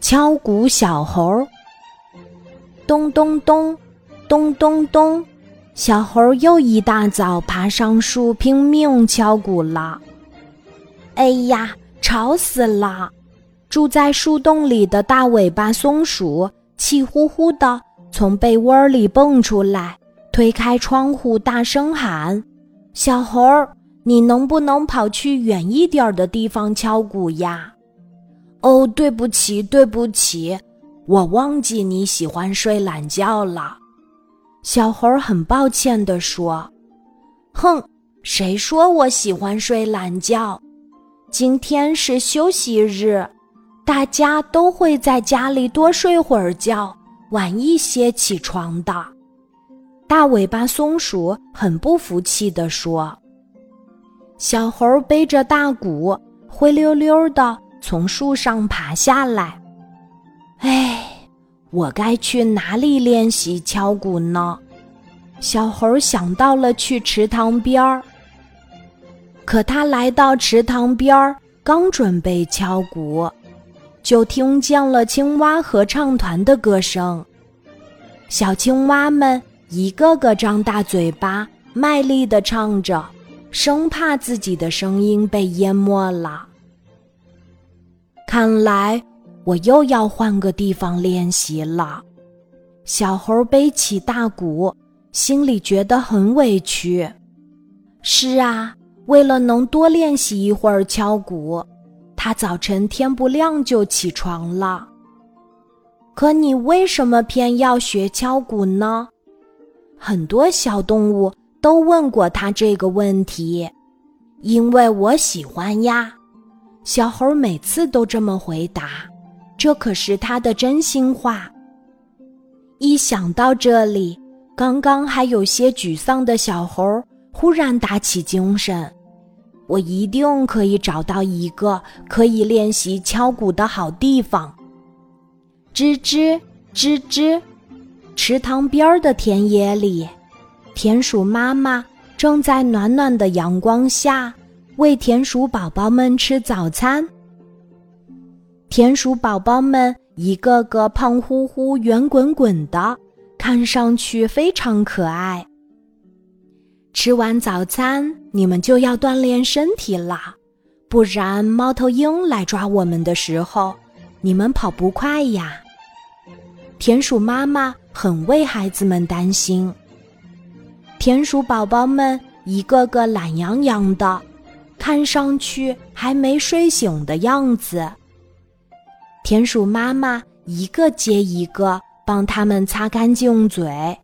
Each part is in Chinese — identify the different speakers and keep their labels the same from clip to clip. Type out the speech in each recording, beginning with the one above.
Speaker 1: 敲鼓小猴。咚咚咚，咚咚咚，小猴又一大早爬上树，拼命敲鼓了。哎呀，吵死了！住在树洞里的大尾巴松鼠气呼呼的从被窝里蹦出来，推开窗户，大声喊：“小猴，你能不能跑去远一点的地方敲鼓呀？”哦，对不起，对不起，我忘记你喜欢睡懒觉了。小猴很抱歉地说：“哼，谁说我喜欢睡懒觉？今天是休息日。”大家都会在家里多睡会儿觉，晚一些起床的。大尾巴松鼠很不服气地说：“小猴背着大鼓，灰溜溜的从树上爬下来。哎，我该去哪里练习敲鼓呢？”小猴想到了去池塘边儿。可他来到池塘边儿，刚准备敲鼓。就听见了青蛙合唱团的歌声，小青蛙们一个个张大嘴巴，卖力地唱着，生怕自己的声音被淹没了。看来我又要换个地方练习了。小猴背起大鼓，心里觉得很委屈。是啊，为了能多练习一会儿敲鼓。他早晨天不亮就起床了。可你为什么偏要学敲鼓呢？很多小动物都问过他这个问题。因为我喜欢呀，小猴每次都这么回答，这可是他的真心话。一想到这里，刚刚还有些沮丧的小猴忽然打起精神。我一定可以找到一个可以练习敲鼓的好地方。吱吱吱吱，池塘边的田野里，田鼠妈妈正在暖暖的阳光下喂田鼠宝宝们吃早餐。田鼠宝宝们一个个胖乎乎、圆滚滚的，看上去非常可爱。吃完早餐，你们就要锻炼身体啦，不然猫头鹰来抓我们的时候，你们跑不快呀。田鼠妈妈很为孩子们担心。田鼠宝宝们一个个懒洋洋的，看上去还没睡醒的样子。田鼠妈妈一个接一个帮他们擦干净嘴，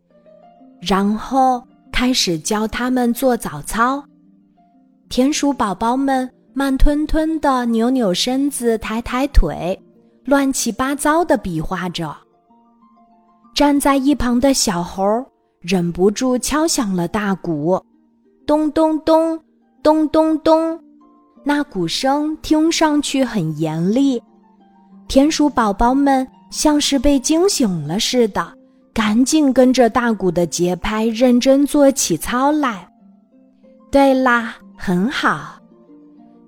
Speaker 1: 然后。开始教他们做早操，田鼠宝宝们慢吞吞地扭扭身子、抬抬腿，乱七八糟地比划着。站在一旁的小猴忍不住敲响了大鼓，咚咚咚，咚咚咚，那鼓声听上去很严厉。田鼠宝宝们像是被惊醒了似的。赶紧跟着大鼓的节拍认真做起操来。对啦，很好，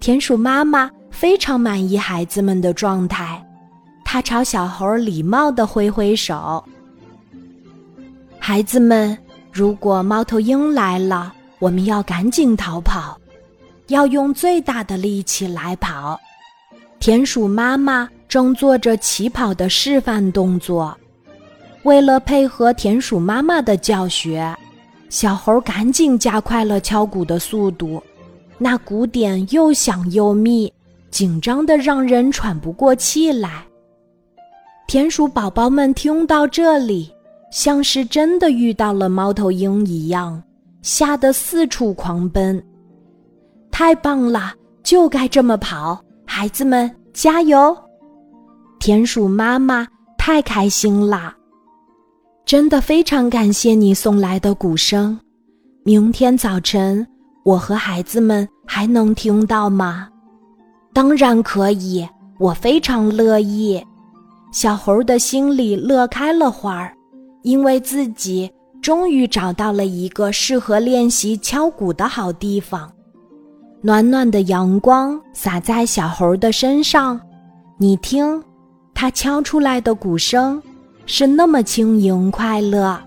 Speaker 1: 田鼠妈妈非常满意孩子们的状态，她朝小猴礼貌地挥挥手。孩子们，如果猫头鹰来了，我们要赶紧逃跑，要用最大的力气来跑。田鼠妈妈正做着起跑的示范动作。为了配合田鼠妈妈的教学，小猴赶紧加快了敲鼓的速度。那鼓点又响又密，紧张的让人喘不过气来。田鼠宝宝们听到这里，像是真的遇到了猫头鹰一样，吓得四处狂奔。太棒了，就该这么跑！孩子们加油！田鼠妈妈太开心啦。真的非常感谢你送来的鼓声，明天早晨我和孩子们还能听到吗？当然可以，我非常乐意。小猴的心里乐开了花儿，因为自己终于找到了一个适合练习敲鼓的好地方。暖暖的阳光洒在小猴的身上，你听。它敲出来的鼓声是那么轻盈快乐。